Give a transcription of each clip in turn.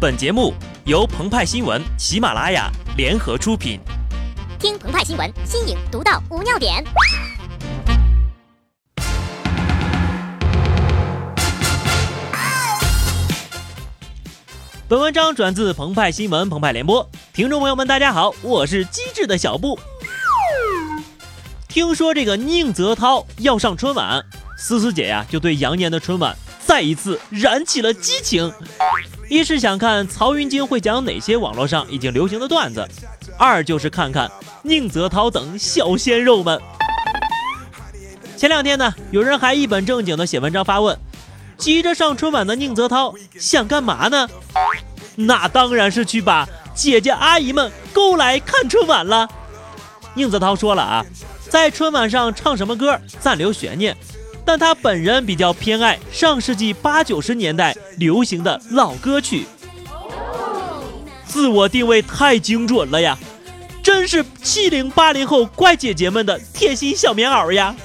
本节目由澎湃新闻、喜马拉雅联合出品。听澎湃新闻，新颖独到，无尿点。本文章转自澎湃新闻澎湃联播，听众朋友们，大家好，我是机智的小布。听说这个宁泽涛要上春晚，思思姐呀就对羊年的春晚再一次燃起了激情。一是想看曹云金会讲哪些网络上已经流行的段子，二就是看看宁泽涛等小鲜肉们。前两天呢，有人还一本正经的写文章发问：急着上春晚的宁泽涛想干嘛呢？那当然是去把姐姐阿姨们勾来看春晚了。宁泽涛说了啊，在春晚上唱什么歌暂留悬念。但他本人比较偏爱上世纪八九十年代流行的老歌曲，自我定位太精准了呀，真是七零八零后怪姐姐们的贴心小棉袄呀。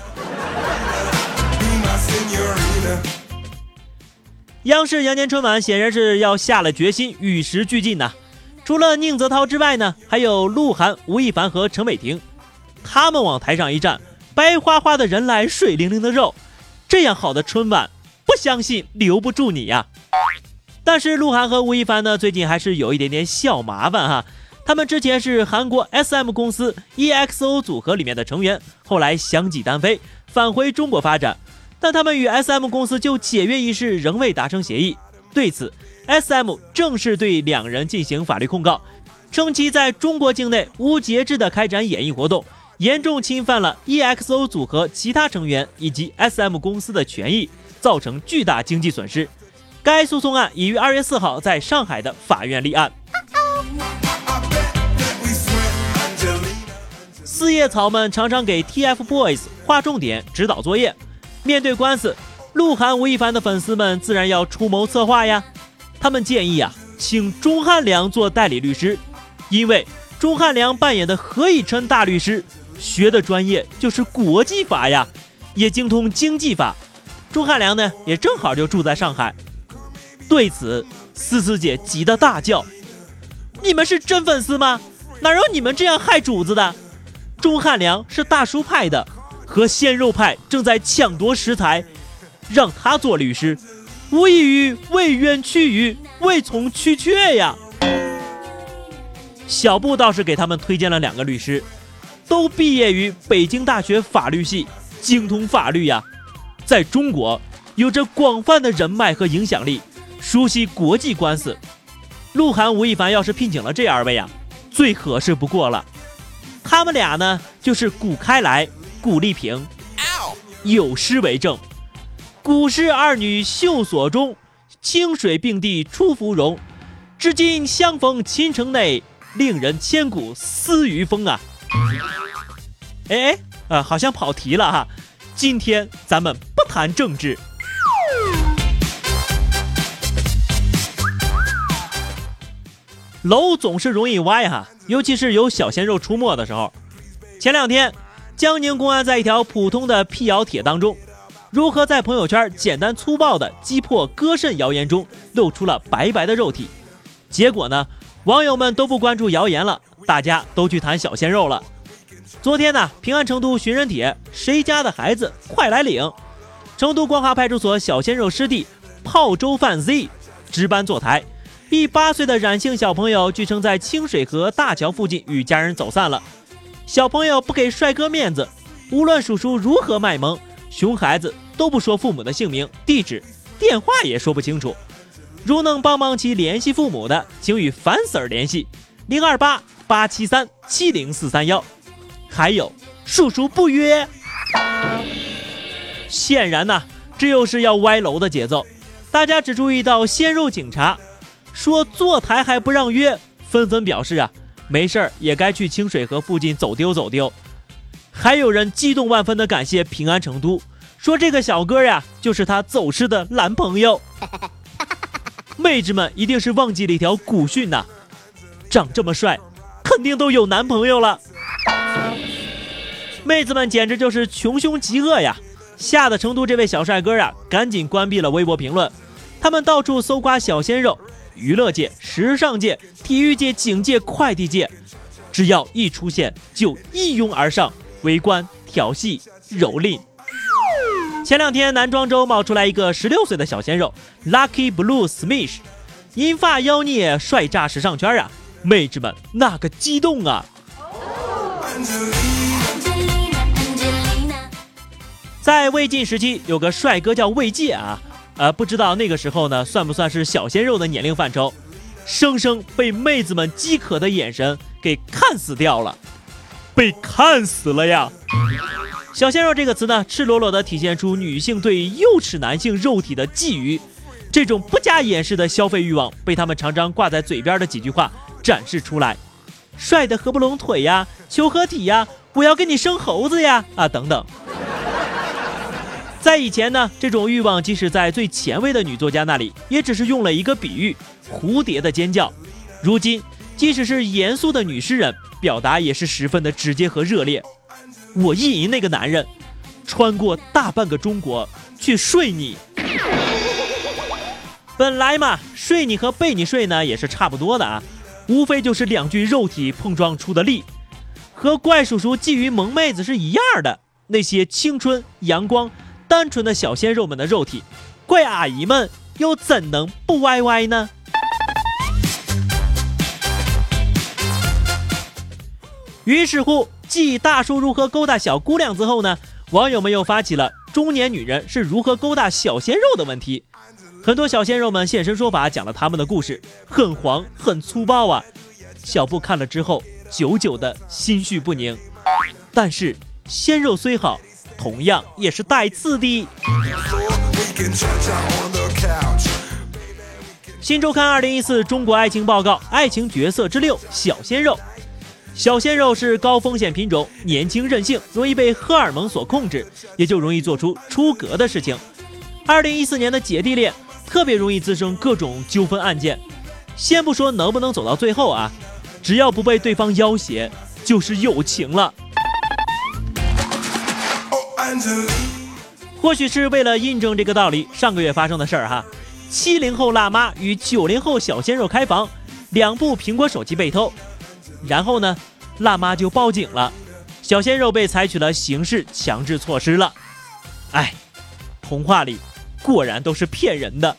央视羊年春晚显然是要下了决心与时俱进呐，除了宁泽涛之外呢，还有鹿晗、吴亦凡和陈伟霆，他们往台上一站，白花花的人来，水灵灵的肉。这样好的春晚，不相信留不住你呀！但是鹿晗和吴亦凡呢，最近还是有一点点小麻烦哈。他们之前是韩国 SM 公司 EXO 组合里面的成员，后来相继单飞，返回中国发展。但他们与 SM 公司就解约一事仍未达成协议。对此，SM 正式对两人进行法律控告，称其在中国境内无节制的开展演艺活动。严重侵犯了 EXO 组合其他成员以及 SM 公司的权益，造成巨大经济损失。该诉讼案已于二月四号在上海的法院立案。四叶草们常常给 TFBOYS 画重点、指导作业。面对官司，鹿晗、吴亦凡的粉丝们自然要出谋策划呀。他们建议啊，请钟汉良做代理律师，因为钟汉良扮演的何以琛大律师。学的专业就是国际法呀，也精通经济法。钟汉良呢，也正好就住在上海。对此，思思姐急得大叫：“你们是真粉丝吗？哪有你们这样害主子的？钟汉良是大叔派的，和鲜肉派正在抢夺食材，让他做律师，无异于为冤屈鱼，为从屈却呀。”小布倒是给他们推荐了两个律师。都毕业于北京大学法律系，精通法律呀，在中国有着广泛的人脉和影响力，熟悉国际官司。鹿晗、吴亦凡要是聘请了这二位啊，最合适不过了。他们俩呢，就是古开来、古丽萍，有诗为证：“古诗二女秀所中，清水并蒂出芙蓉。至今相逢秦城内，令人千古思余风啊。”哎哎，呃，好像跑题了哈。今天咱们不谈政治。楼总是容易歪哈，尤其是有小鲜肉出没的时候。前两天，江宁公安在一条普通的辟谣帖当中，如何在朋友圈简单粗暴的击破割肾谣言中露出了白白的肉体。结果呢，网友们都不关注谣言了。大家都去谈小鲜肉了。昨天呢，平安成都寻人帖，谁家的孩子快来领？成都光华派出所小鲜肉师弟泡粥饭 Z 值班坐台，一八岁的冉姓小朋友据称在清水河大桥附近与家人走散了。小朋友不给帅哥面子，无论叔叔如何卖萌，熊孩子都不说父母的姓名、地址、电话也说不清楚。如能帮忙其联系父母的，请与樊 Sir 联系零二八。八七三七零四三幺，还有叔叔不约。显然呢，这又是要歪楼的节奏。大家只注意到鲜肉警察说坐台还不让约，纷纷表示啊，没事儿也该去清水河附近走丢走丢。还有人激动万分的感谢平安成都，说这个小哥呀就是他走失的男朋友。妹子们一定是忘记了一条古训呐，长这么帅。肯定都有男朋友了，妹子们简直就是穷凶极恶呀！吓得成都这位小帅哥啊，赶紧关闭了微博评论。他们到处搜刮小鲜肉，娱乐界、时尚界、体育界、警界、快递界，只要一出现就一拥而上，围观、调戏、蹂躏。前两天，男装周冒出来一个十六岁的小鲜肉，Lucky Blue Smith，银发妖孽，帅炸时尚圈啊！妹子们那个激动啊！在魏晋时期，有个帅哥叫魏界啊，呃，不知道那个时候呢，算不算是小鲜肉的年龄范畴？生生被妹子们饥渴的眼神给看死掉了，被看死了呀！小鲜肉这个词呢，赤裸裸地体现出女性对幼齿男性肉体的觊觎，这种不加掩饰的消费欲望，被他们常常挂在嘴边的几句话展示出来：帅的合不拢腿呀，求合体呀，我要跟你生猴子呀，啊等等。在以前呢，这种欲望即使在最前卫的女作家那里，也只是用了一个比喻——蝴蝶的尖叫。如今，即使是严肃的女诗人，表达也是十分的直接和热烈。我意淫那个男人，穿过大半个中国去睡你。本来嘛，睡你和被你睡呢，也是差不多的啊，无非就是两具肉体碰撞出的力，和怪叔叔觊觎萌妹子是一样的。那些青春阳光。单纯的小鲜肉们的肉体，怪阿姨们又怎能不歪歪呢？于是乎，继大叔如何勾搭小姑娘之后呢，网友们又发起了中年女人是如何勾搭小鲜肉的问题。很多小鲜肉们现身说法，讲了他们的故事，很黄很粗暴啊！小布看了之后，久久的心绪不宁。但是鲜肉虽好。同样也是带刺的。新周刊二零一四中国爱情报告爱情角色之六：小鲜肉。小鲜肉是高风险品种，年轻任性，容易被荷尔蒙所控制，也就容易做出出格的事情。二零一四年的姐弟恋特别容易滋生各种纠纷案件。先不说能不能走到最后啊，只要不被对方要挟，就是友情了。或许是为了印证这个道理，上个月发生的事儿哈，七零后辣妈与九零后小鲜肉开房，两部苹果手机被偷，然后呢，辣妈就报警了，小鲜肉被采取了刑事强制措施了。哎，童话里果然都是骗人的。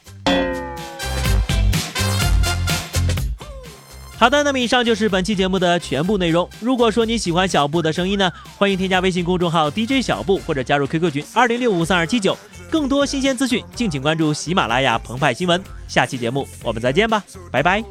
好的，那么以上就是本期节目的全部内容。如果说你喜欢小布的声音呢，欢迎添加微信公众号 DJ 小布或者加入 QQ 群二零六五三二七九，更多新鲜资讯敬请关注喜马拉雅澎湃新闻。下期节目我们再见吧，拜拜。